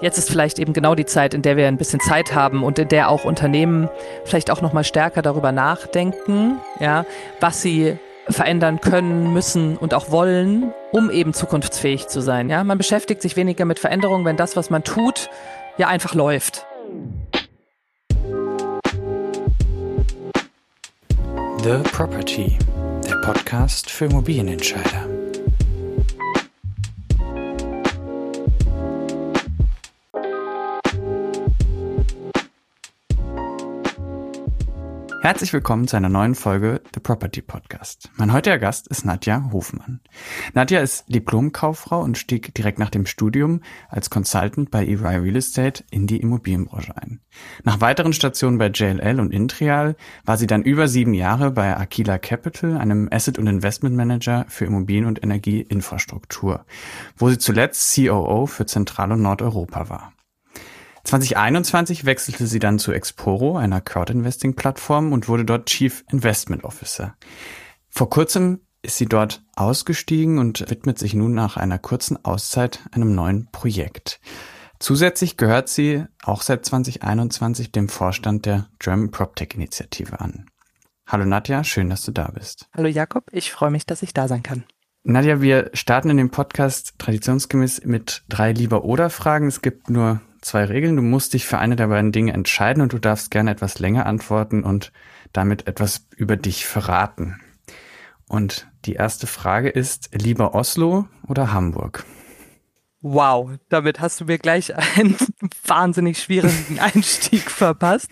jetzt ist vielleicht eben genau die Zeit, in der wir ein bisschen Zeit haben und in der auch Unternehmen vielleicht auch noch mal stärker darüber nachdenken, ja, was sie verändern können, müssen und auch wollen, um eben zukunftsfähig zu sein. Ja, man beschäftigt sich weniger mit Veränderungen, wenn das, was man tut, ja einfach läuft. The Property, der Podcast für Immobilienentscheider. Herzlich willkommen zu einer neuen Folge The Property Podcast. Mein heutiger Gast ist Nadja Hofmann. Nadja ist Diplomkauffrau und stieg direkt nach dem Studium als Consultant bei EY Real Estate in die Immobilienbranche ein. Nach weiteren Stationen bei JLL und Intrial war sie dann über sieben Jahre bei Aquila Capital, einem Asset- und Investment Manager für Immobilien- und Energieinfrastruktur, wo sie zuletzt COO für Zentral- und Nordeuropa war. 2021 wechselte sie dann zu Exporo, einer Crowd-Investing-Plattform, und wurde dort Chief Investment Officer. Vor kurzem ist sie dort ausgestiegen und widmet sich nun nach einer kurzen Auszeit einem neuen Projekt. Zusätzlich gehört sie auch seit 2021 dem Vorstand der German PropTech Initiative an. Hallo Nadja, schön, dass du da bist. Hallo Jakob, ich freue mich, dass ich da sein kann. Nadja, wir starten in dem Podcast traditionsgemäß mit drei Lieber-Oder-Fragen. Es gibt nur zwei Regeln. Du musst dich für eine der beiden Dinge entscheiden und du darfst gerne etwas länger antworten und damit etwas über dich verraten. Und die erste Frage ist, lieber Oslo oder Hamburg? Wow, damit hast du mir gleich einen wahnsinnig schwierigen Einstieg verpasst.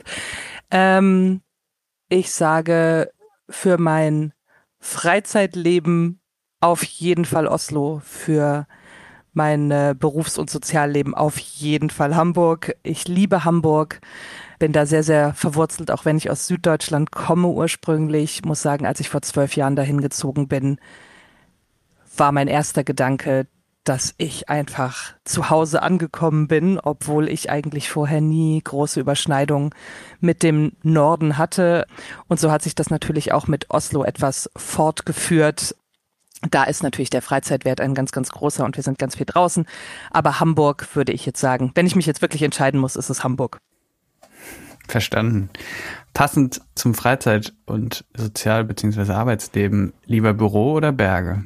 Ähm, ich sage für mein Freizeitleben auf jeden Fall Oslo, für mein äh, Berufs- und Sozialleben auf jeden Fall Hamburg. Ich liebe Hamburg, bin da sehr, sehr verwurzelt, auch wenn ich aus Süddeutschland komme ursprünglich. Muss sagen, als ich vor zwölf Jahren dahin gezogen bin, war mein erster Gedanke, dass ich einfach zu Hause angekommen bin, obwohl ich eigentlich vorher nie große Überschneidungen mit dem Norden hatte. Und so hat sich das natürlich auch mit Oslo etwas fortgeführt da ist natürlich der Freizeitwert ein ganz, ganz großer und wir sind ganz viel draußen. Aber Hamburg würde ich jetzt sagen, wenn ich mich jetzt wirklich entscheiden muss, ist es Hamburg. Verstanden. Passend zum Freizeit- und Sozial- bzw. Arbeitsleben, lieber Büro oder Berge?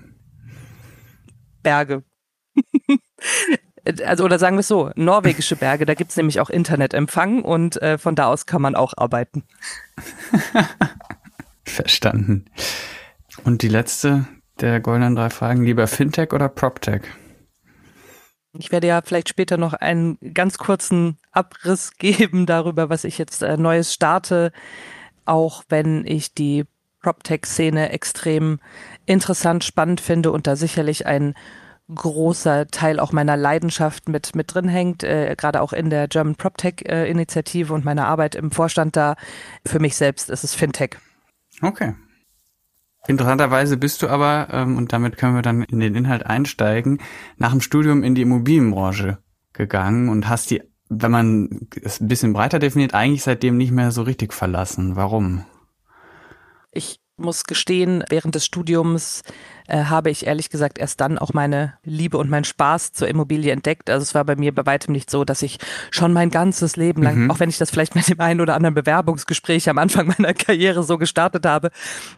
Berge. also, oder sagen wir es so, norwegische Berge, da gibt's nämlich auch Internetempfang und äh, von da aus kann man auch arbeiten. Verstanden. Und die letzte, der goldenen drei Fragen. Lieber Fintech oder PropTech? Ich werde ja vielleicht später noch einen ganz kurzen Abriss geben darüber, was ich jetzt äh, Neues starte, auch wenn ich die PropTech-Szene extrem interessant, spannend finde und da sicherlich ein großer Teil auch meiner Leidenschaft mit, mit drin hängt, äh, gerade auch in der German PropTech-Initiative äh, und meiner Arbeit im Vorstand da. Für mich selbst ist es Fintech. Okay, Interessanterweise bist du aber, ähm, und damit können wir dann in den Inhalt einsteigen, nach dem Studium in die Immobilienbranche gegangen und hast die, wenn man es ein bisschen breiter definiert, eigentlich seitdem nicht mehr so richtig verlassen. Warum? Ich muss gestehen, während des Studiums äh, habe ich ehrlich gesagt erst dann auch meine Liebe und meinen Spaß zur Immobilie entdeckt. Also es war bei mir bei weitem nicht so, dass ich schon mein ganzes Leben lang, mhm. auch wenn ich das vielleicht mit dem einen oder anderen Bewerbungsgespräch am Anfang meiner Karriere so gestartet habe,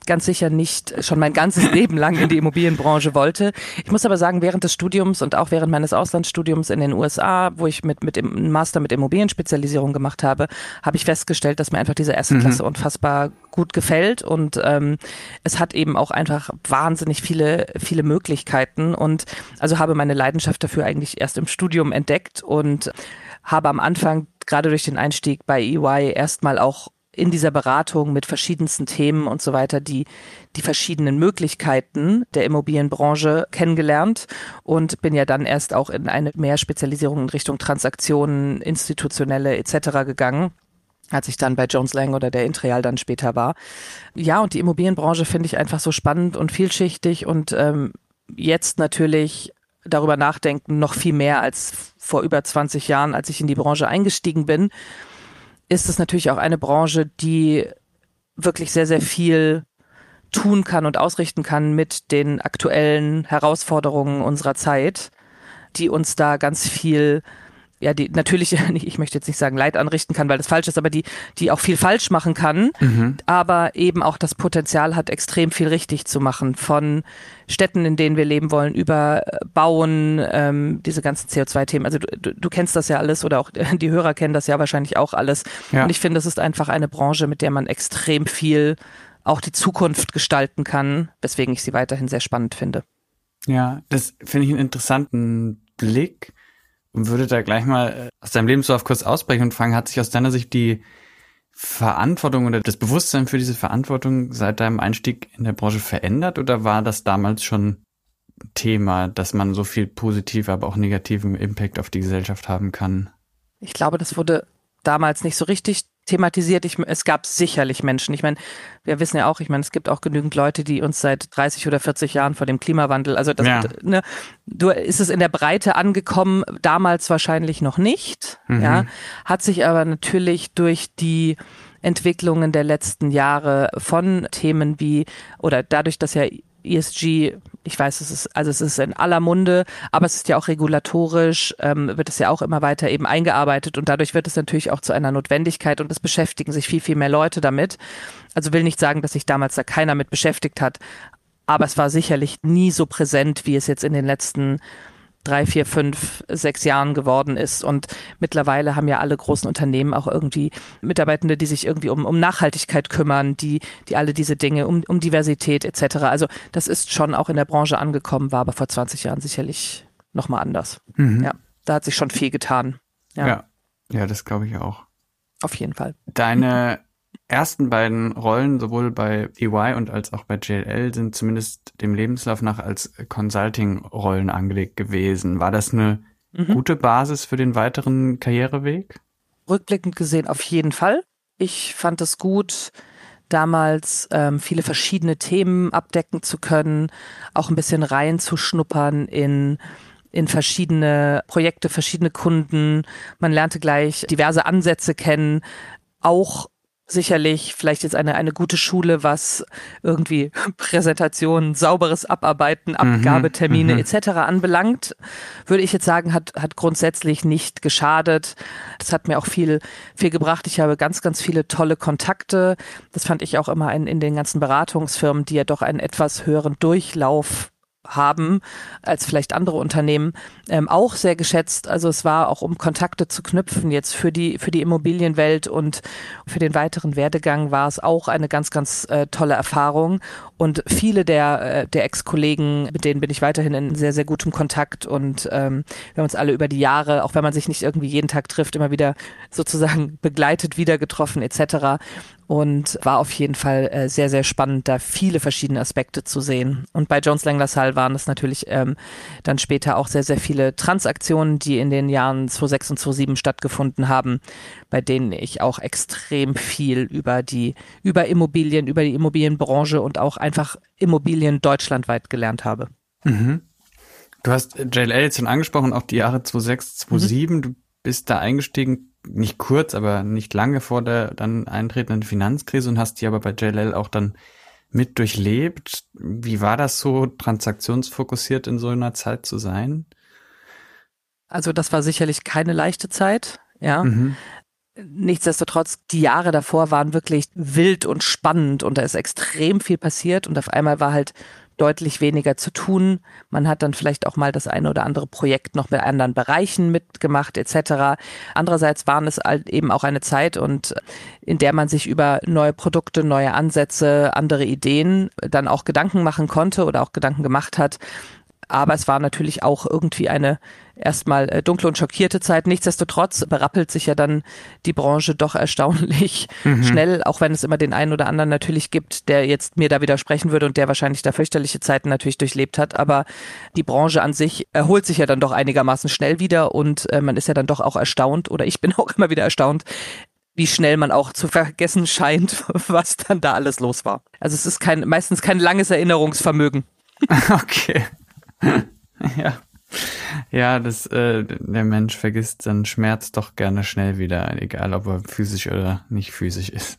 ganz sicher nicht schon mein ganzes Leben lang in die Immobilienbranche wollte. Ich muss aber sagen, während des Studiums und auch während meines Auslandsstudiums in den USA, wo ich mit, mit dem Master mit Immobilienspezialisierung gemacht habe, habe ich festgestellt, dass mir einfach diese erste Klasse mhm. unfassbar gut gefällt und ähm, es hat eben auch einfach wahnsinnig viele viele, viele Möglichkeiten und also habe meine Leidenschaft dafür eigentlich erst im Studium entdeckt und habe am Anfang gerade durch den Einstieg bei EY erstmal auch in dieser Beratung mit verschiedensten Themen und so weiter die die verschiedenen Möglichkeiten der Immobilienbranche kennengelernt und bin ja dann erst auch in eine mehr Spezialisierung in Richtung Transaktionen, institutionelle etc. gegangen als ich dann bei Jones Lang oder der Intreal dann später war. Ja, und die Immobilienbranche finde ich einfach so spannend und vielschichtig und ähm, jetzt natürlich darüber nachdenken, noch viel mehr als vor über 20 Jahren, als ich in die Branche eingestiegen bin, ist es natürlich auch eine Branche, die wirklich sehr, sehr viel tun kann und ausrichten kann mit den aktuellen Herausforderungen unserer Zeit, die uns da ganz viel ja, die natürlich, ich möchte jetzt nicht sagen Leid anrichten kann, weil das falsch ist, aber die, die auch viel falsch machen kann, mhm. aber eben auch das Potenzial hat, extrem viel richtig zu machen. Von Städten, in denen wir leben wollen, über Bauen, ähm, diese ganzen CO2-Themen. Also du, du, du kennst das ja alles oder auch die Hörer kennen das ja wahrscheinlich auch alles. Ja. Und ich finde, es ist einfach eine Branche, mit der man extrem viel auch die Zukunft gestalten kann, weswegen ich sie weiterhin sehr spannend finde. Ja, das finde ich einen interessanten Blick würde da gleich mal äh, aus deinem Lebenslauf kurz ausbrechen und fragen, hat sich aus deiner Sicht die Verantwortung oder das Bewusstsein für diese Verantwortung seit deinem Einstieg in der Branche verändert oder war das damals schon Thema, dass man so viel positiv, aber auch negativen Impact auf die Gesellschaft haben kann? Ich glaube, das wurde damals nicht so richtig thematisiert. Ich, es gab sicherlich Menschen. Ich meine, wir wissen ja auch, ich meine, es gibt auch genügend Leute, die uns seit 30 oder 40 Jahren vor dem Klimawandel, also das, ja. ne, du ist es in der Breite angekommen, damals wahrscheinlich noch nicht, mhm. ja, hat sich aber natürlich durch die Entwicklungen der letzten Jahre von Themen wie oder dadurch, dass ja ESG, ich weiß, es ist, also es ist in aller Munde, aber es ist ja auch regulatorisch, ähm, wird es ja auch immer weiter eben eingearbeitet und dadurch wird es natürlich auch zu einer Notwendigkeit und es beschäftigen sich viel, viel mehr Leute damit. Also will nicht sagen, dass sich damals da keiner mit beschäftigt hat, aber es war sicherlich nie so präsent, wie es jetzt in den letzten drei, vier, fünf, sechs Jahren geworden ist. Und mittlerweile haben ja alle großen Unternehmen auch irgendwie Mitarbeitende, die sich irgendwie um, um Nachhaltigkeit kümmern, die, die alle diese Dinge, um, um Diversität etc. Also das ist schon auch in der Branche angekommen, war aber vor 20 Jahren sicherlich nochmal anders. Mhm. Ja, da hat sich schon viel getan. Ja, ja, ja das glaube ich auch. Auf jeden Fall. Deine ersten beiden Rollen, sowohl bei EY und als auch bei JLL, sind zumindest dem Lebenslauf nach als Consulting-Rollen angelegt gewesen. War das eine mhm. gute Basis für den weiteren Karriereweg? Rückblickend gesehen auf jeden Fall. Ich fand es gut, damals ähm, viele verschiedene Themen abdecken zu können, auch ein bisschen reinzuschnuppern in in verschiedene Projekte, verschiedene Kunden. Man lernte gleich diverse Ansätze kennen, auch sicherlich vielleicht jetzt eine, eine gute Schule, was irgendwie Präsentationen, sauberes Abarbeiten, mhm, Abgabetermine mhm, etc. anbelangt, würde ich jetzt sagen, hat, hat grundsätzlich nicht geschadet. Das hat mir auch viel, viel gebracht. Ich habe ganz, ganz viele tolle Kontakte. Das fand ich auch immer in, in den ganzen Beratungsfirmen, die ja doch einen etwas höheren Durchlauf haben als vielleicht andere Unternehmen ähm, auch sehr geschätzt. Also es war auch um Kontakte zu knüpfen jetzt für die für die Immobilienwelt und für den weiteren Werdegang war es auch eine ganz ganz äh, tolle Erfahrung und viele der äh, der Ex-Kollegen mit denen bin ich weiterhin in sehr sehr gutem Kontakt und ähm, wir haben uns alle über die Jahre auch wenn man sich nicht irgendwie jeden Tag trifft immer wieder sozusagen begleitet wieder getroffen etc und war auf jeden Fall äh, sehr, sehr spannend, da viele verschiedene Aspekte zu sehen. Und bei Jones Lang LaSalle waren es natürlich ähm, dann später auch sehr, sehr viele Transaktionen, die in den Jahren 2006 und 2007 stattgefunden haben, bei denen ich auch extrem viel über die, über Immobilien, über die Immobilienbranche und auch einfach Immobilien deutschlandweit gelernt habe. Mhm. Du hast JLL jetzt schon angesprochen, auch die Jahre 2006, 2007. Mhm. Du bist da eingestiegen nicht kurz, aber nicht lange vor der dann eintretenden Finanzkrise und hast die aber bei JLL auch dann mit durchlebt. Wie war das so, transaktionsfokussiert in so einer Zeit zu sein? Also das war sicherlich keine leichte Zeit, ja. Mhm. Nichtsdestotrotz, die Jahre davor waren wirklich wild und spannend und da ist extrem viel passiert und auf einmal war halt deutlich weniger zu tun. Man hat dann vielleicht auch mal das eine oder andere Projekt noch mit anderen Bereichen mitgemacht etc. Andererseits waren es halt eben auch eine Zeit und in der man sich über neue Produkte, neue Ansätze, andere Ideen dann auch Gedanken machen konnte oder auch Gedanken gemacht hat. Aber es war natürlich auch irgendwie eine erstmal äh, dunkle und schockierte Zeit. Nichtsdestotrotz berappelt sich ja dann die Branche doch erstaunlich mhm. schnell, auch wenn es immer den einen oder anderen natürlich gibt, der jetzt mir da widersprechen würde und der wahrscheinlich da fürchterliche Zeiten natürlich durchlebt hat. Aber die Branche an sich erholt sich ja dann doch einigermaßen schnell wieder und äh, man ist ja dann doch auch erstaunt oder ich bin auch immer wieder erstaunt, wie schnell man auch zu vergessen scheint, was dann da alles los war. Also es ist kein, meistens kein langes Erinnerungsvermögen. Okay. ja. Ja, das, äh, der Mensch vergisst seinen Schmerz doch gerne schnell wieder, egal ob er physisch oder nicht physisch ist.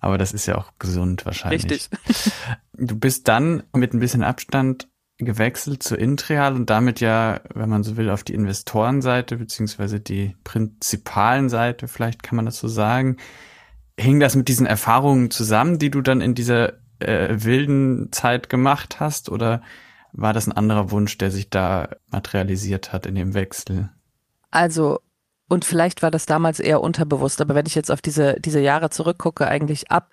Aber das ist ja auch gesund wahrscheinlich. Richtig. Du bist dann mit ein bisschen Abstand gewechselt zu Intreal und damit ja, wenn man so will, auf die Investorenseite beziehungsweise die prinzipalen Seite, vielleicht kann man das so sagen. Hing das mit diesen Erfahrungen zusammen, die du dann in dieser äh, wilden Zeit gemacht hast, oder war das ein anderer Wunsch, der sich da materialisiert hat in dem Wechsel? Also und vielleicht war das damals eher unterbewusst, aber wenn ich jetzt auf diese, diese Jahre zurückgucke, eigentlich ab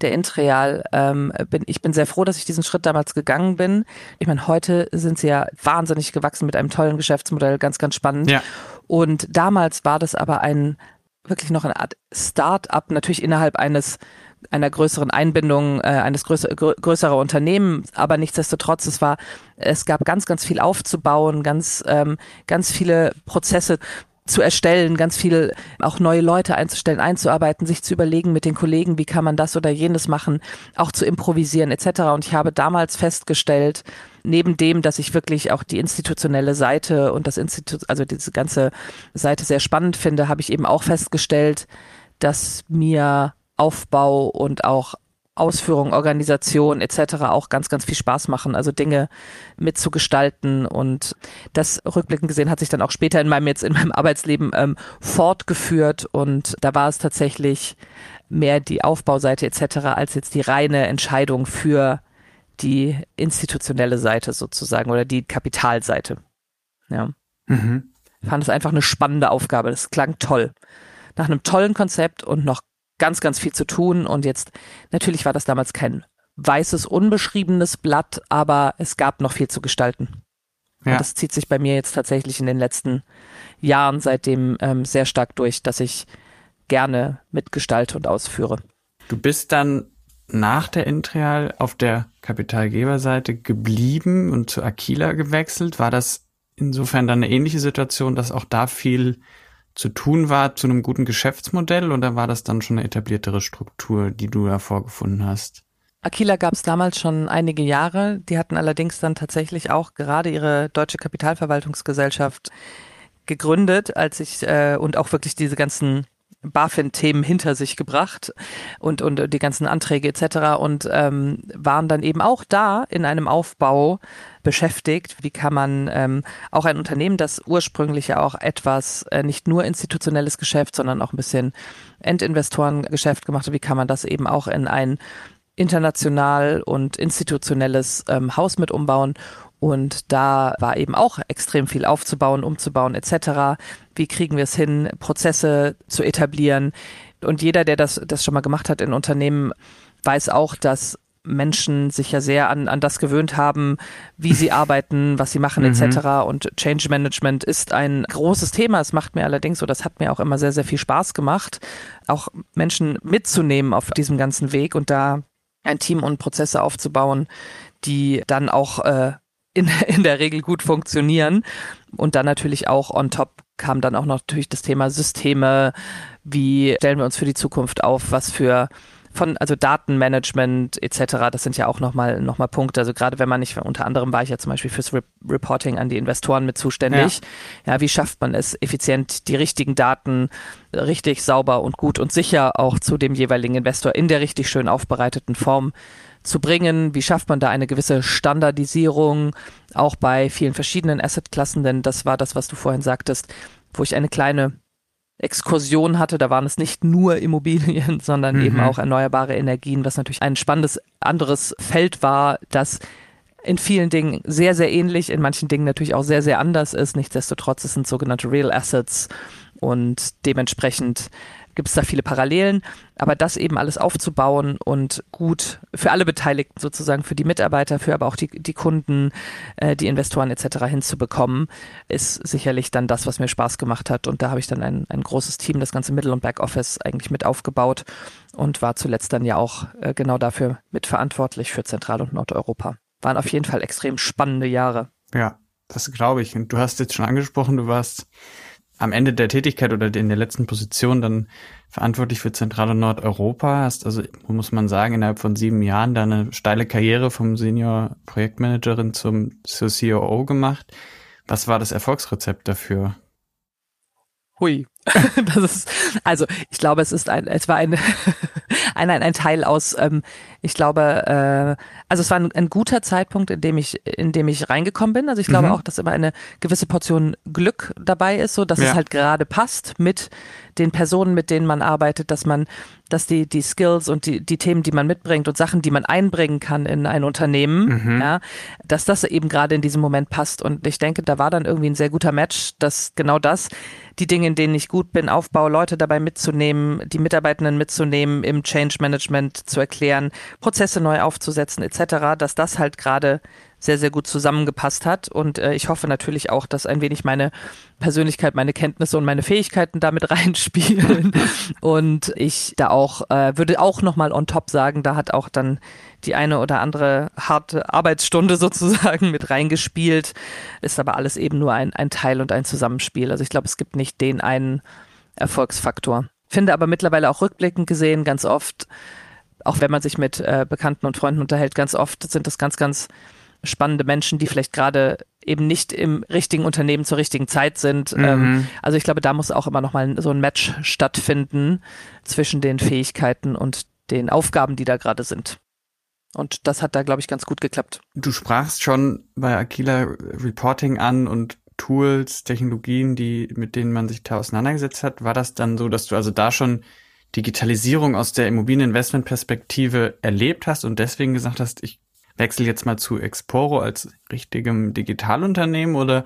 der Intreal, ähm, bin, ich bin sehr froh, dass ich diesen Schritt damals gegangen bin. Ich meine, heute sind sie ja wahnsinnig gewachsen mit einem tollen Geschäftsmodell, ganz, ganz spannend. Ja. Und damals war das aber ein, wirklich noch eine Art Start-up, natürlich innerhalb eines einer größeren Einbindung äh, eines größer, grö größerer Unternehmen, aber nichtsdestotrotz, es war, es gab ganz, ganz viel aufzubauen, ganz, ähm, ganz viele Prozesse zu erstellen, ganz viel auch neue Leute einzustellen, einzuarbeiten, sich zu überlegen mit den Kollegen, wie kann man das oder jenes machen, auch zu improvisieren etc. Und ich habe damals festgestellt, neben dem, dass ich wirklich auch die institutionelle Seite und das Institut, also diese ganze Seite sehr spannend finde, habe ich eben auch festgestellt, dass mir Aufbau und auch Ausführung, Organisation etc. auch ganz, ganz viel Spaß machen, also Dinge mitzugestalten und das rückblickend gesehen hat sich dann auch später in meinem jetzt in meinem Arbeitsleben ähm, fortgeführt und da war es tatsächlich mehr die Aufbauseite etc. als jetzt die reine Entscheidung für die institutionelle Seite sozusagen oder die Kapitalseite. Ja. Mhm. Fand es einfach eine spannende Aufgabe. Das klang toll. Nach einem tollen Konzept und noch ganz, ganz viel zu tun. Und jetzt, natürlich war das damals kein weißes, unbeschriebenes Blatt, aber es gab noch viel zu gestalten. Ja. Und das zieht sich bei mir jetzt tatsächlich in den letzten Jahren seitdem ähm, sehr stark durch, dass ich gerne mitgestalte und ausführe. Du bist dann nach der Intreal auf der Kapitalgeberseite geblieben und zu Aquila gewechselt. War das insofern dann eine ähnliche Situation, dass auch da viel zu tun war zu einem guten Geschäftsmodell oder war das dann schon eine etabliertere Struktur, die du da vorgefunden hast? Aquila gab es damals schon einige Jahre. Die hatten allerdings dann tatsächlich auch gerade ihre deutsche Kapitalverwaltungsgesellschaft gegründet, als ich äh, und auch wirklich diese ganzen BaFin-Themen hinter sich gebracht und, und die ganzen Anträge etc. und ähm, waren dann eben auch da in einem Aufbau beschäftigt. Wie kann man ähm, auch ein Unternehmen, das ursprünglich ja auch etwas äh, nicht nur institutionelles Geschäft, sondern auch ein bisschen Endinvestorengeschäft gemacht hat, wie kann man das eben auch in ein international und institutionelles ähm, Haus mit umbauen und da war eben auch extrem viel aufzubauen, umzubauen etc. Wie kriegen wir es hin, Prozesse zu etablieren? Und jeder, der das, das schon mal gemacht hat in Unternehmen, weiß auch, dass Menschen sich ja sehr an, an das gewöhnt haben, wie sie arbeiten, was sie machen mhm. etc. Und Change Management ist ein großes Thema. Es macht mir allerdings, oder das hat mir auch immer sehr, sehr viel Spaß gemacht, auch Menschen mitzunehmen auf diesem ganzen Weg und da ein Team und Prozesse aufzubauen, die dann auch äh, in, in der Regel gut funktionieren. Und dann natürlich auch on top kam dann auch noch natürlich das Thema Systeme. Wie stellen wir uns für die Zukunft auf? Was für von also Datenmanagement etc. Das sind ja auch nochmal noch mal Punkte. Also gerade wenn man nicht unter anderem war ich ja zum Beispiel fürs Re Reporting an die Investoren mit zuständig. Ja. ja, wie schafft man es effizient die richtigen Daten richtig sauber und gut und sicher auch zu dem jeweiligen Investor in der richtig schön aufbereiteten Form zu bringen? Wie schafft man da eine gewisse Standardisierung auch bei vielen verschiedenen Assetklassen? Denn das war das, was du vorhin sagtest, wo ich eine kleine Exkursion hatte. Da waren es nicht nur Immobilien, sondern mhm. eben auch erneuerbare Energien, was natürlich ein spannendes anderes Feld war, das in vielen Dingen sehr, sehr ähnlich, in manchen Dingen natürlich auch sehr, sehr anders ist. Nichtsdestotrotz, es sind sogenannte Real Assets und dementsprechend gibt es da viele Parallelen. Aber das eben alles aufzubauen und gut für alle Beteiligten sozusagen, für die Mitarbeiter, für aber auch die, die Kunden, äh, die Investoren etc. hinzubekommen, ist sicherlich dann das, was mir Spaß gemacht hat. Und da habe ich dann ein, ein großes Team, das ganze Middle- und Backoffice eigentlich mit aufgebaut und war zuletzt dann ja auch äh, genau dafür mitverantwortlich für Zentral- und Nordeuropa. Waren auf jeden Fall extrem spannende Jahre. Ja, das glaube ich. Und du hast jetzt schon angesprochen, du warst am Ende der Tätigkeit oder in der letzten Position dann verantwortlich für Zentral- und Nordeuropa, hast also, muss man sagen, innerhalb von sieben Jahren da eine steile Karriere vom Senior Projektmanagerin zum, zur COO gemacht. Was war das Erfolgsrezept dafür? Hui. das ist, also ich glaube, es ist ein, es war ein, ein, ein, ein Teil aus ähm, Ich glaube, äh, also es war ein, ein, guter Zeitpunkt, in dem ich, in dem ich reingekommen bin. Also ich glaube mhm. auch, dass immer eine gewisse Portion Glück dabei ist, so dass ja. es halt gerade passt mit den Personen, mit denen man arbeitet, dass man, dass die, die Skills und die, die Themen, die man mitbringt und Sachen, die man einbringen kann in ein Unternehmen, mhm. ja, dass das eben gerade in diesem Moment passt. Und ich denke, da war dann irgendwie ein sehr guter Match, dass genau das, die Dinge, in denen ich gut bin, aufbaue, Leute dabei mitzunehmen, die Mitarbeitenden mitzunehmen, im Change Management zu erklären, Prozesse neu aufzusetzen, etc., dass das halt gerade sehr, sehr gut zusammengepasst hat. Und äh, ich hoffe natürlich auch, dass ein wenig meine Persönlichkeit, meine Kenntnisse und meine Fähigkeiten damit reinspielen. und ich da auch, äh, würde auch nochmal on top sagen, da hat auch dann die eine oder andere harte Arbeitsstunde sozusagen mit reingespielt. Ist aber alles eben nur ein, ein Teil und ein Zusammenspiel. Also ich glaube, es gibt nicht den einen Erfolgsfaktor. Finde aber mittlerweile auch rückblickend gesehen ganz oft, auch wenn man sich mit äh, Bekannten und Freunden unterhält, ganz oft sind das ganz, ganz spannende Menschen, die vielleicht gerade eben nicht im richtigen Unternehmen zur richtigen Zeit sind. Mhm. Ähm, also ich glaube, da muss auch immer noch mal so ein Match stattfinden zwischen den Fähigkeiten und den Aufgaben, die da gerade sind. Und das hat da, glaube ich, ganz gut geklappt. Du sprachst schon bei Aquila Reporting an und Tools, Technologien, die, mit denen man sich da auseinandergesetzt hat. War das dann so, dass du also da schon Digitalisierung aus der Immobilieninvestmentperspektive erlebt hast und deswegen gesagt hast, ich wechsel jetzt mal zu Exporo als richtigem Digitalunternehmen oder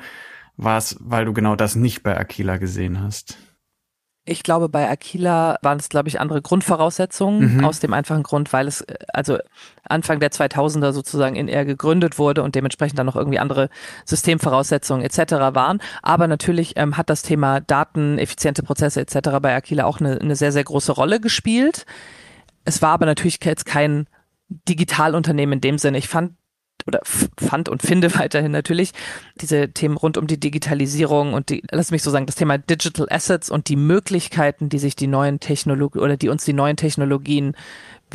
war es, weil du genau das nicht bei Aquila gesehen hast? Ich glaube, bei Aquila waren es, glaube ich, andere Grundvoraussetzungen, mhm. aus dem einfachen Grund, weil es also Anfang der 2000er sozusagen in R gegründet wurde und dementsprechend dann noch irgendwie andere Systemvoraussetzungen etc. waren. Aber natürlich ähm, hat das Thema Daten, effiziente Prozesse etc. bei Aquila auch eine, eine sehr, sehr große Rolle gespielt. Es war aber natürlich jetzt kein Digitalunternehmen in dem Sinne. Ich fand oder fand und finde weiterhin natürlich diese Themen rund um die Digitalisierung und die, lass mich so sagen, das Thema Digital Assets und die Möglichkeiten, die sich die neuen Technologien oder die uns die neuen Technologien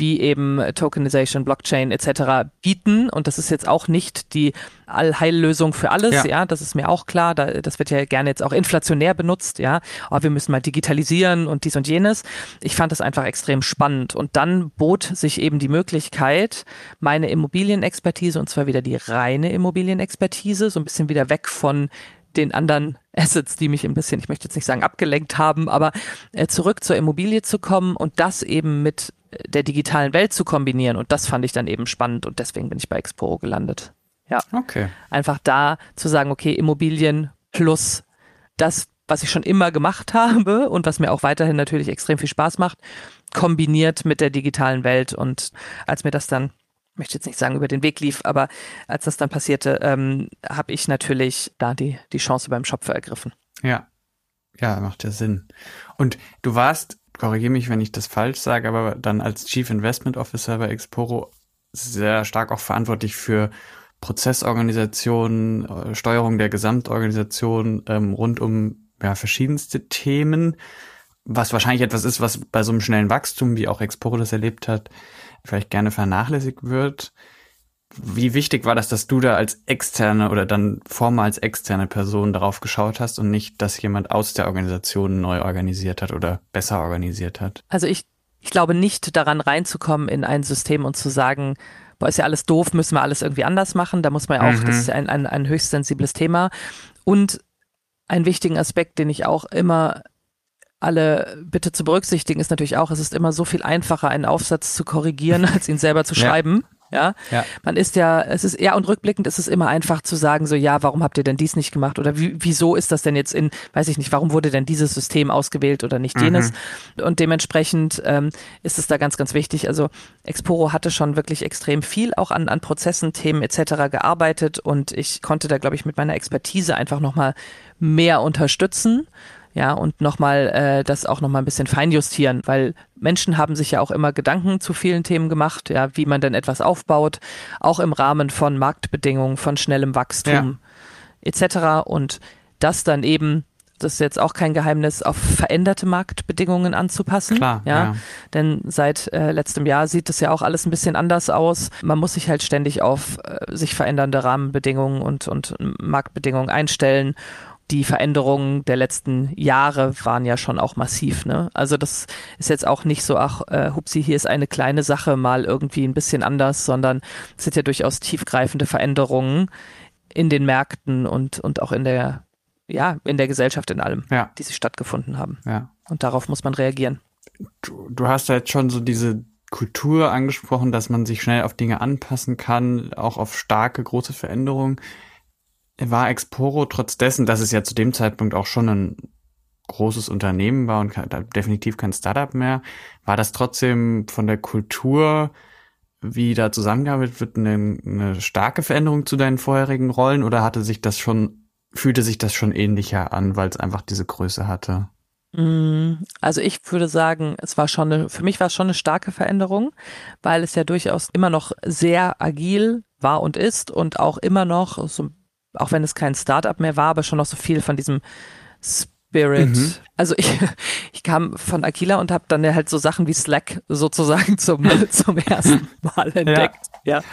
wie eben Tokenization, Blockchain etc. bieten. Und das ist jetzt auch nicht die Allheillösung für alles, ja. ja, das ist mir auch klar. Da, das wird ja gerne jetzt auch inflationär benutzt, ja. Aber oh, wir müssen mal digitalisieren und dies und jenes. Ich fand das einfach extrem spannend. Und dann bot sich eben die Möglichkeit, meine Immobilienexpertise, und zwar wieder die reine Immobilienexpertise, so ein bisschen wieder weg von den anderen Assets, die mich ein bisschen, ich möchte jetzt nicht sagen abgelenkt haben, aber äh, zurück zur Immobilie zu kommen und das eben mit der digitalen Welt zu kombinieren. Und das fand ich dann eben spannend und deswegen bin ich bei Exporo gelandet. Ja. Okay. Einfach da zu sagen, okay, Immobilien plus das, was ich schon immer gemacht habe und was mir auch weiterhin natürlich extrem viel Spaß macht, kombiniert mit der digitalen Welt. Und als mir das dann, ich möchte jetzt nicht sagen, über den Weg lief, aber als das dann passierte, ähm, habe ich natürlich da die, die Chance beim Schopfer ergriffen. Ja. Ja, macht ja Sinn. Und du warst korrigiere mich, wenn ich das falsch sage, aber dann als Chief Investment Officer bei Exporo sehr stark auch verantwortlich für Prozessorganisation, äh, Steuerung der Gesamtorganisation ähm, rund um ja, verschiedenste Themen, was wahrscheinlich etwas ist, was bei so einem schnellen Wachstum, wie auch Exporo das erlebt hat, vielleicht gerne vernachlässigt wird. Wie wichtig war das, dass du da als externe oder dann formal als externe Person darauf geschaut hast und nicht, dass jemand aus der Organisation neu organisiert hat oder besser organisiert hat? Also ich, ich glaube nicht daran reinzukommen in ein System und zu sagen, boah, ist ja alles doof, müssen wir alles irgendwie anders machen. Da muss man ja auch, mhm. das ist ja ein, ein, ein höchst sensibles Thema. Und ein wichtigen Aspekt, den ich auch immer alle bitte zu berücksichtigen, ist natürlich auch, es ist immer so viel einfacher, einen Aufsatz zu korrigieren, als ihn selber zu schreiben. Ja. Ja? ja. Man ist ja, es ist, ja, und rückblickend ist es immer einfach zu sagen, so, ja, warum habt ihr denn dies nicht gemacht? Oder wie, wieso ist das denn jetzt in, weiß ich nicht, warum wurde denn dieses System ausgewählt oder nicht jenes? Mhm. Und dementsprechend ähm, ist es da ganz, ganz wichtig. Also Exporo hatte schon wirklich extrem viel auch an, an Prozessen, Themen etc. gearbeitet und ich konnte da, glaube ich, mit meiner Expertise einfach nochmal mehr unterstützen ja, und nochmal äh, das auch nochmal ein bisschen feinjustieren, weil Menschen haben sich ja auch immer Gedanken zu vielen Themen gemacht, ja, wie man denn etwas aufbaut, auch im Rahmen von Marktbedingungen, von schnellem Wachstum ja. etc. Und das dann eben das ist jetzt auch kein Geheimnis, auf veränderte Marktbedingungen anzupassen. Klar, ja. ja. Denn seit äh, letztem Jahr sieht es ja auch alles ein bisschen anders aus. Man muss sich halt ständig auf äh, sich verändernde Rahmenbedingungen und, und Marktbedingungen einstellen die Veränderungen der letzten Jahre waren ja schon auch massiv. Ne? Also das ist jetzt auch nicht so, ach, äh, hupsi, hier ist eine kleine Sache mal irgendwie ein bisschen anders, sondern es sind ja durchaus tiefgreifende Veränderungen in den Märkten und, und auch in der, ja, in der Gesellschaft in allem, ja. die sie stattgefunden haben. Ja. Und darauf muss man reagieren. Du, du hast ja jetzt schon so diese Kultur angesprochen, dass man sich schnell auf Dinge anpassen kann, auch auf starke, große Veränderungen. War Exporo trotz dessen, dass es ja zu dem Zeitpunkt auch schon ein großes Unternehmen war und definitiv kein Startup mehr, war das trotzdem von der Kultur, wie da zusammengearbeitet wird, eine, eine starke Veränderung zu deinen vorherigen Rollen oder hatte sich das schon, fühlte sich das schon ähnlicher an, weil es einfach diese Größe hatte? Mm, also ich würde sagen, es war schon eine, für mich war es schon eine starke Veränderung, weil es ja durchaus immer noch sehr agil war und ist und auch immer noch, so, auch wenn es kein Startup mehr war, aber schon noch so viel von diesem Spirit. Mhm. Also ich, ich kam von Aquila und habe dann halt so Sachen wie Slack sozusagen zum, zum ersten Mal entdeckt. Ja. ja.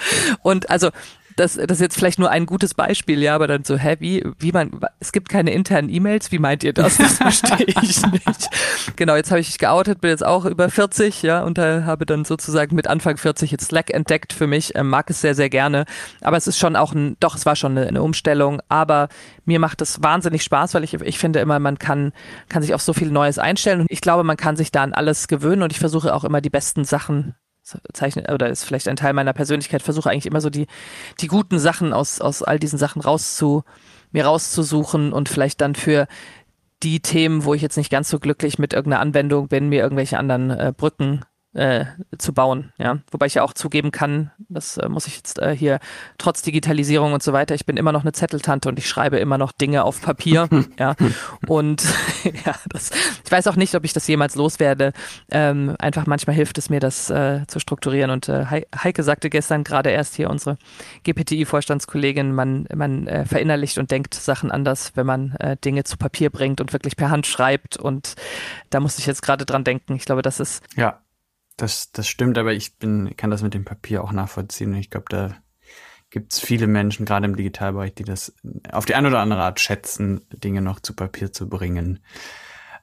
Und also das, das ist jetzt vielleicht nur ein gutes Beispiel, ja, aber dann so, hä, wie, wie man, es gibt keine internen E-Mails, wie meint ihr das? Das verstehe ich nicht. Genau, jetzt habe ich mich geoutet, bin jetzt auch über 40, ja, und da habe dann sozusagen mit Anfang 40 jetzt Slack entdeckt für mich, ähm, mag es sehr, sehr gerne, aber es ist schon auch ein, doch, es war schon eine, eine Umstellung, aber mir macht es wahnsinnig Spaß, weil ich, ich finde immer, man kann, kann sich auf so viel Neues einstellen und ich glaube, man kann sich da an alles gewöhnen und ich versuche auch immer die besten Sachen zeichnet oder ist vielleicht ein Teil meiner Persönlichkeit, versuche eigentlich immer so die, die guten Sachen aus, aus all diesen Sachen rauszu, mir rauszusuchen und vielleicht dann für die Themen, wo ich jetzt nicht ganz so glücklich mit irgendeiner Anwendung bin, mir irgendwelche anderen äh, Brücken äh, zu bauen. Ja, wobei ich ja auch zugeben kann, das äh, muss ich jetzt äh, hier trotz Digitalisierung und so weiter. Ich bin immer noch eine Zetteltante und ich schreibe immer noch Dinge auf Papier. ja, und ja, das, ich weiß auch nicht, ob ich das jemals loswerde. Ähm, einfach manchmal hilft es mir, das äh, zu strukturieren. Und äh, Heike sagte gestern gerade erst hier unsere GPTI-Vorstandskollegin, man man äh, verinnerlicht und denkt Sachen anders, wenn man Dinge zu Papier bringt und wirklich per Hand schreibt. Und da muss ich jetzt gerade dran denken. Ich glaube, das ist ja das, das stimmt, aber ich bin, kann das mit dem Papier auch nachvollziehen. Ich glaube, da gibt es viele Menschen, gerade im Digitalbereich, die das auf die eine oder andere Art schätzen, Dinge noch zu Papier zu bringen.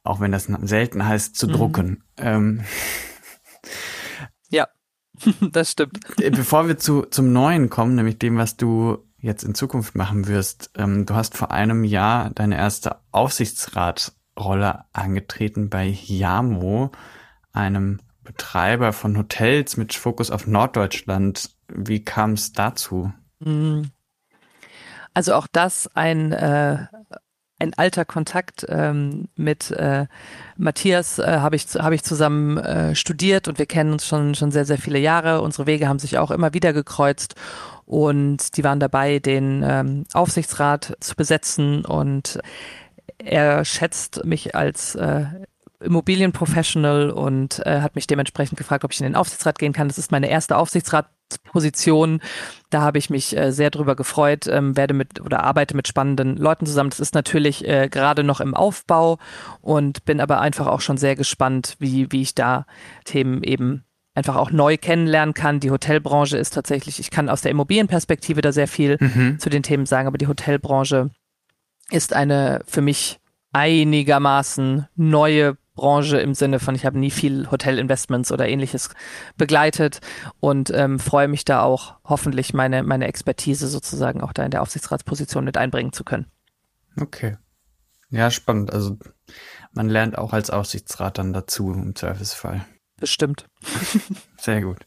Auch wenn das selten heißt, zu mhm. drucken. Ähm. Ja, das stimmt. Äh, bevor wir zu, zum Neuen kommen, nämlich dem, was du jetzt in Zukunft machen wirst. Ähm, du hast vor einem Jahr deine erste Aufsichtsratrolle angetreten bei Yamo, einem Betreiber von Hotels mit Fokus auf Norddeutschland. Wie kam es dazu? Mhm. Also auch das ein äh, ein alter Kontakt ähm, mit äh, Matthias äh, habe ich habe ich zusammen äh, studiert und wir kennen uns schon schon sehr sehr viele Jahre. Unsere Wege haben sich auch immer wieder gekreuzt und die waren dabei, den ähm, Aufsichtsrat zu besetzen und er schätzt mich als äh, Immobilienprofessional und äh, hat mich dementsprechend gefragt, ob ich in den Aufsichtsrat gehen kann. Das ist meine erste Aufsichtsratposition. Da habe ich mich äh, sehr drüber gefreut, ähm, werde mit oder arbeite mit spannenden Leuten zusammen. Das ist natürlich äh, gerade noch im Aufbau und bin aber einfach auch schon sehr gespannt, wie, wie ich da Themen eben einfach auch neu kennenlernen kann. Die Hotelbranche ist tatsächlich, ich kann aus der Immobilienperspektive da sehr viel mhm. zu den Themen sagen, aber die Hotelbranche ist eine für mich einigermaßen neue Branche im Sinne von, ich habe nie viel Hotelinvestments oder ähnliches begleitet und ähm, freue mich da auch hoffentlich meine, meine Expertise sozusagen auch da in der Aufsichtsratsposition mit einbringen zu können. Okay. Ja, spannend. Also man lernt auch als Aufsichtsrat dann dazu im Zweifelsfall. Bestimmt. Sehr gut.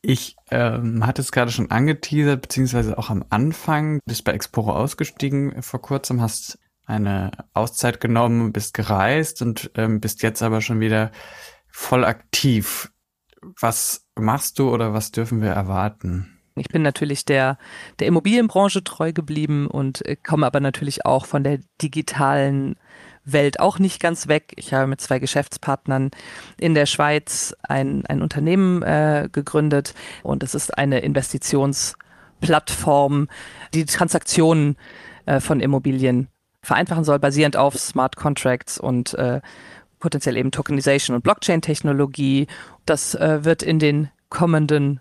Ich ähm, hatte es gerade schon angeteasert, beziehungsweise auch am Anfang, bist bei Exporo ausgestiegen vor kurzem, hast eine Auszeit genommen, bist gereist und ähm, bist jetzt aber schon wieder voll aktiv. Was machst du oder was dürfen wir erwarten? Ich bin natürlich der, der Immobilienbranche treu geblieben und äh, komme aber natürlich auch von der digitalen Welt auch nicht ganz weg. Ich habe mit zwei Geschäftspartnern in der Schweiz ein, ein Unternehmen äh, gegründet und es ist eine Investitionsplattform, die Transaktionen äh, von Immobilien vereinfachen soll, basierend auf Smart Contracts und äh, potenziell eben Tokenization und Blockchain-Technologie. Das äh, wird in den kommenden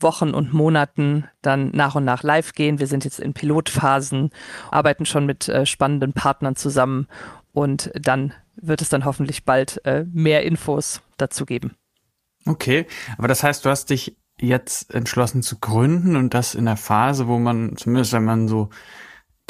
Wochen und Monaten dann nach und nach live gehen. Wir sind jetzt in Pilotphasen, arbeiten schon mit äh, spannenden Partnern zusammen und dann wird es dann hoffentlich bald äh, mehr Infos dazu geben. Okay, aber das heißt, du hast dich jetzt entschlossen zu gründen und das in der Phase, wo man, zumindest wenn man so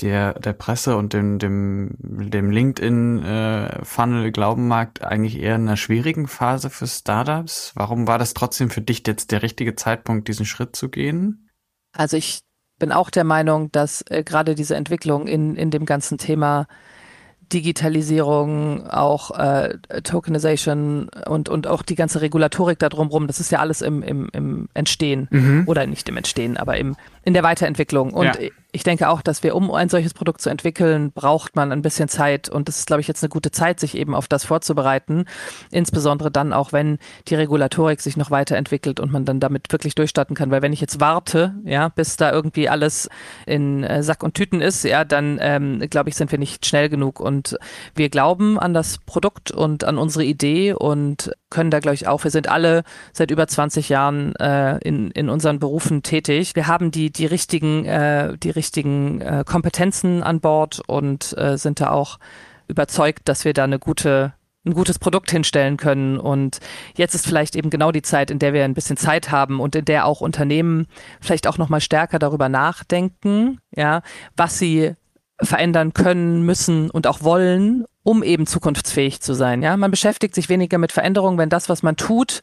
der, der Presse und dem, dem, dem LinkedIn-Funnel äh, glauben mag, eigentlich eher in einer schwierigen Phase für Startups. Warum war das trotzdem für dich jetzt der richtige Zeitpunkt, diesen Schritt zu gehen? Also ich bin auch der Meinung, dass äh, gerade diese Entwicklung in, in dem ganzen Thema Digitalisierung, auch äh, Tokenization und, und auch die ganze Regulatorik da drumherum, das ist ja alles im, im, im Entstehen mhm. oder nicht im Entstehen, aber im, in der Weiterentwicklung. Und ja ich denke auch, dass wir, um ein solches Produkt zu entwickeln, braucht man ein bisschen Zeit. Und das ist, glaube ich, jetzt eine gute Zeit, sich eben auf das vorzubereiten. Insbesondere dann auch, wenn die Regulatorik sich noch weiterentwickelt und man dann damit wirklich durchstarten kann. Weil wenn ich jetzt warte, ja, bis da irgendwie alles in äh, Sack und Tüten ist, ja, dann ähm, glaube ich, sind wir nicht schnell genug. Und wir glauben an das Produkt und an unsere Idee und können da, glaube ich, auch. Wir sind alle seit über 20 Jahren äh, in, in unseren Berufen tätig. Wir haben die, die richtigen, äh, die richtigen äh, Kompetenzen an Bord und äh, sind da auch überzeugt, dass wir da eine gute ein gutes Produkt hinstellen können. Und jetzt ist vielleicht eben genau die Zeit, in der wir ein bisschen Zeit haben und in der auch Unternehmen vielleicht auch nochmal stärker darüber nachdenken, ja, was sie verändern können, müssen und auch wollen, um eben zukunftsfähig zu sein. Ja, man beschäftigt sich weniger mit Veränderungen, wenn das, was man tut,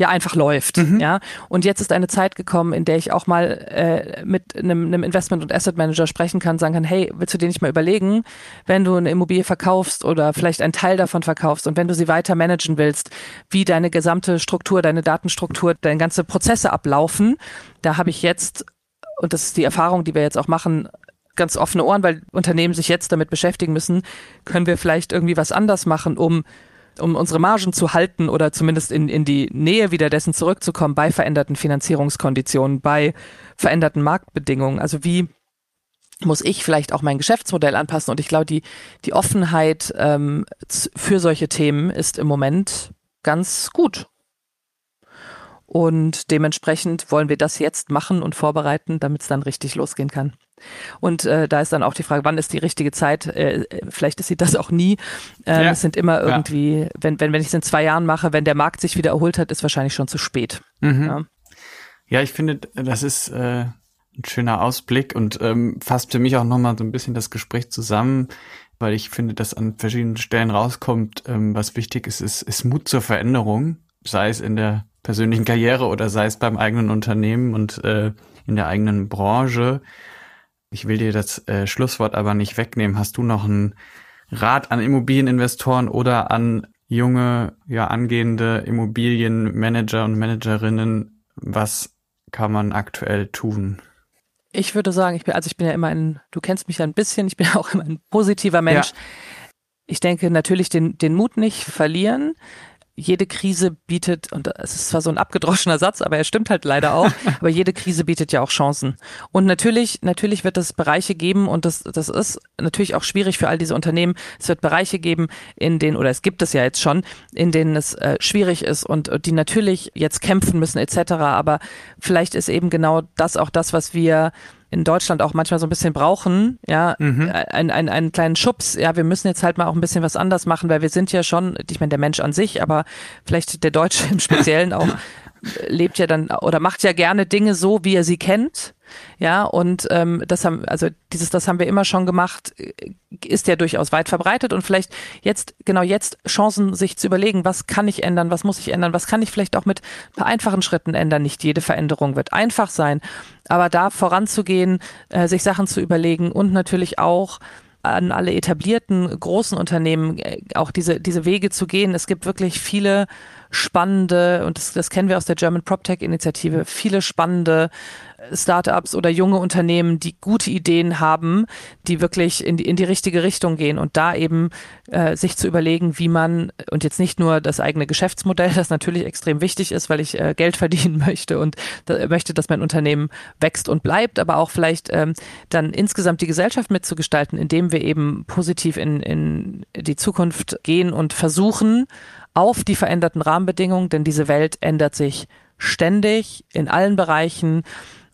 ja einfach läuft. Mhm. Ja, und jetzt ist eine Zeit gekommen, in der ich auch mal äh, mit einem, einem Investment- und Asset Manager sprechen kann, sagen kann, hey, willst du dir nicht mal überlegen, wenn du eine Immobilie verkaufst oder vielleicht einen Teil davon verkaufst und wenn du sie weiter managen willst, wie deine gesamte Struktur, deine Datenstruktur, deine ganze Prozesse ablaufen. Da habe ich jetzt und das ist die Erfahrung, die wir jetzt auch machen, ganz offene Ohren, weil Unternehmen sich jetzt damit beschäftigen müssen, können wir vielleicht irgendwie was anders machen, um um unsere Margen zu halten oder zumindest in, in die Nähe wieder dessen zurückzukommen bei veränderten Finanzierungskonditionen, bei veränderten Marktbedingungen. Also wie muss ich vielleicht auch mein Geschäftsmodell anpassen? Und ich glaube, die, die Offenheit ähm, für solche Themen ist im Moment ganz gut. Und dementsprechend wollen wir das jetzt machen und vorbereiten, damit es dann richtig losgehen kann. Und äh, da ist dann auch die Frage, wann ist die richtige Zeit? Äh, vielleicht ist sie das auch nie. Ähm, ja. Es sind immer irgendwie, ja. wenn, wenn, wenn ich es in zwei Jahren mache, wenn der Markt sich wieder erholt hat, ist wahrscheinlich schon zu spät. Mhm. Ja. ja. ich finde, das ist äh, ein schöner Ausblick und ähm, fasst für mich auch nochmal so ein bisschen das Gespräch zusammen, weil ich finde, dass an verschiedenen Stellen rauskommt, ähm, was wichtig ist, ist, ist Mut zur Veränderung, sei es in der persönlichen Karriere oder sei es beim eigenen Unternehmen und äh, in der eigenen Branche. Ich will dir das äh, Schlusswort aber nicht wegnehmen. Hast du noch einen Rat an Immobilieninvestoren oder an junge, ja, angehende Immobilienmanager und Managerinnen? Was kann man aktuell tun? Ich würde sagen, ich bin, also ich bin ja immer ein, du kennst mich ja ein bisschen, ich bin ja auch immer ein positiver Mensch. Ja. Ich denke natürlich den, den Mut nicht verlieren jede Krise bietet, und es ist zwar so ein abgedroschener Satz, aber er stimmt halt leider auch, aber jede Krise bietet ja auch Chancen. Und natürlich, natürlich wird es Bereiche geben, und das, das ist natürlich auch schwierig für all diese Unternehmen. Es wird Bereiche geben, in denen, oder es gibt es ja jetzt schon, in denen es äh, schwierig ist und, und die natürlich jetzt kämpfen müssen, etc. Aber vielleicht ist eben genau das auch das, was wir in Deutschland auch manchmal so ein bisschen brauchen, ja, mhm. Äh, ein, ein, einen kleinen Schubs, ja, wir müssen jetzt halt mal auch ein bisschen was anders machen, weil wir sind ja schon, ich meine, der Mensch an sich, aber vielleicht der Deutsche im Speziellen auch lebt ja dann oder macht ja gerne Dinge so, wie er sie kennt. Ja, und ähm, das haben, also dieses, das haben wir immer schon gemacht, ist ja durchaus weit verbreitet und vielleicht jetzt, genau jetzt Chancen, sich zu überlegen, was kann ich ändern, was muss ich ändern, was kann ich vielleicht auch mit ein einfachen Schritten ändern. Nicht jede Veränderung wird einfach sein, aber da voranzugehen, äh, sich Sachen zu überlegen und natürlich auch an alle etablierten großen Unternehmen äh, auch diese, diese Wege zu gehen. Es gibt wirklich viele spannende, und das, das kennen wir aus der German PropTech Initiative, viele spannende Startups oder junge Unternehmen, die gute Ideen haben, die wirklich in die, in die richtige Richtung gehen und da eben äh, sich zu überlegen, wie man und jetzt nicht nur das eigene Geschäftsmodell, das natürlich extrem wichtig ist, weil ich äh, Geld verdienen möchte und da, möchte, dass mein Unternehmen wächst und bleibt, aber auch vielleicht ähm, dann insgesamt die Gesellschaft mitzugestalten, indem wir eben positiv in, in die Zukunft gehen und versuchen, auf die veränderten Rahmenbedingungen, denn diese Welt ändert sich ständig in allen Bereichen.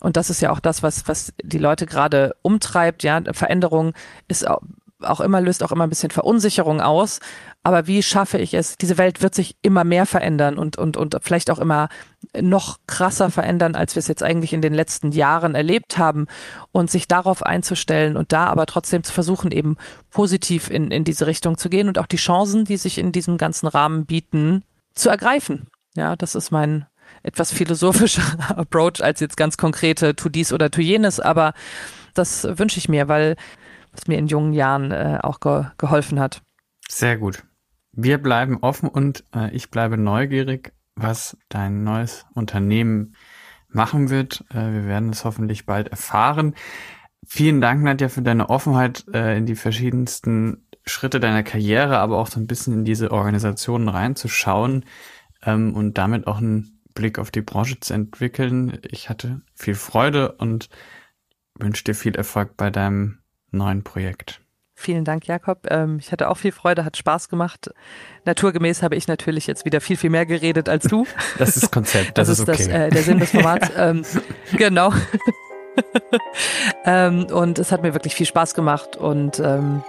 Und das ist ja auch das, was, was die Leute gerade umtreibt. Ja, Veränderung ist auch, auch immer, löst auch immer ein bisschen Verunsicherung aus. Aber wie schaffe ich es? Diese Welt wird sich immer mehr verändern und, und, und vielleicht auch immer noch krasser verändern, als wir es jetzt eigentlich in den letzten Jahren erlebt haben. Und sich darauf einzustellen und da aber trotzdem zu versuchen, eben positiv in, in diese Richtung zu gehen und auch die Chancen, die sich in diesem ganzen Rahmen bieten, zu ergreifen. Ja, das ist mein etwas philosophischer Approach als jetzt ganz konkrete tu dies oder tu jenes. Aber das wünsche ich mir, weil es mir in jungen Jahren äh, auch ge geholfen hat. Sehr gut. Wir bleiben offen und äh, ich bleibe neugierig, was dein neues Unternehmen machen wird. Äh, wir werden es hoffentlich bald erfahren. Vielen Dank, Nadja, für deine Offenheit äh, in die verschiedensten Schritte deiner Karriere, aber auch so ein bisschen in diese Organisationen reinzuschauen ähm, und damit auch einen Blick auf die Branche zu entwickeln. Ich hatte viel Freude und wünsche dir viel Erfolg bei deinem neuen Projekt. Vielen Dank, Jakob. Ähm, ich hatte auch viel Freude, hat Spaß gemacht. Naturgemäß habe ich natürlich jetzt wieder viel, viel mehr geredet als du. Das ist Konzept, das, das ist, okay. das, äh, der Sinn des Formats. ähm, genau. ähm, und es hat mir wirklich viel Spaß gemacht und ähm,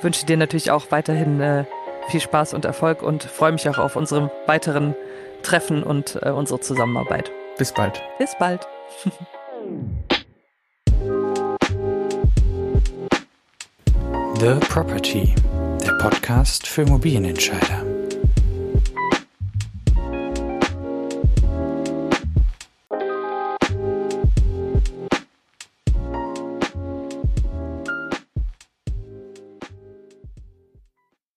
wünsche dir natürlich auch weiterhin äh, viel Spaß und Erfolg und freue mich auch auf unserem weiteren Treffen und äh, unsere Zusammenarbeit. Bis bald. Bis bald. The Property, der Podcast für Immobilienentscheider.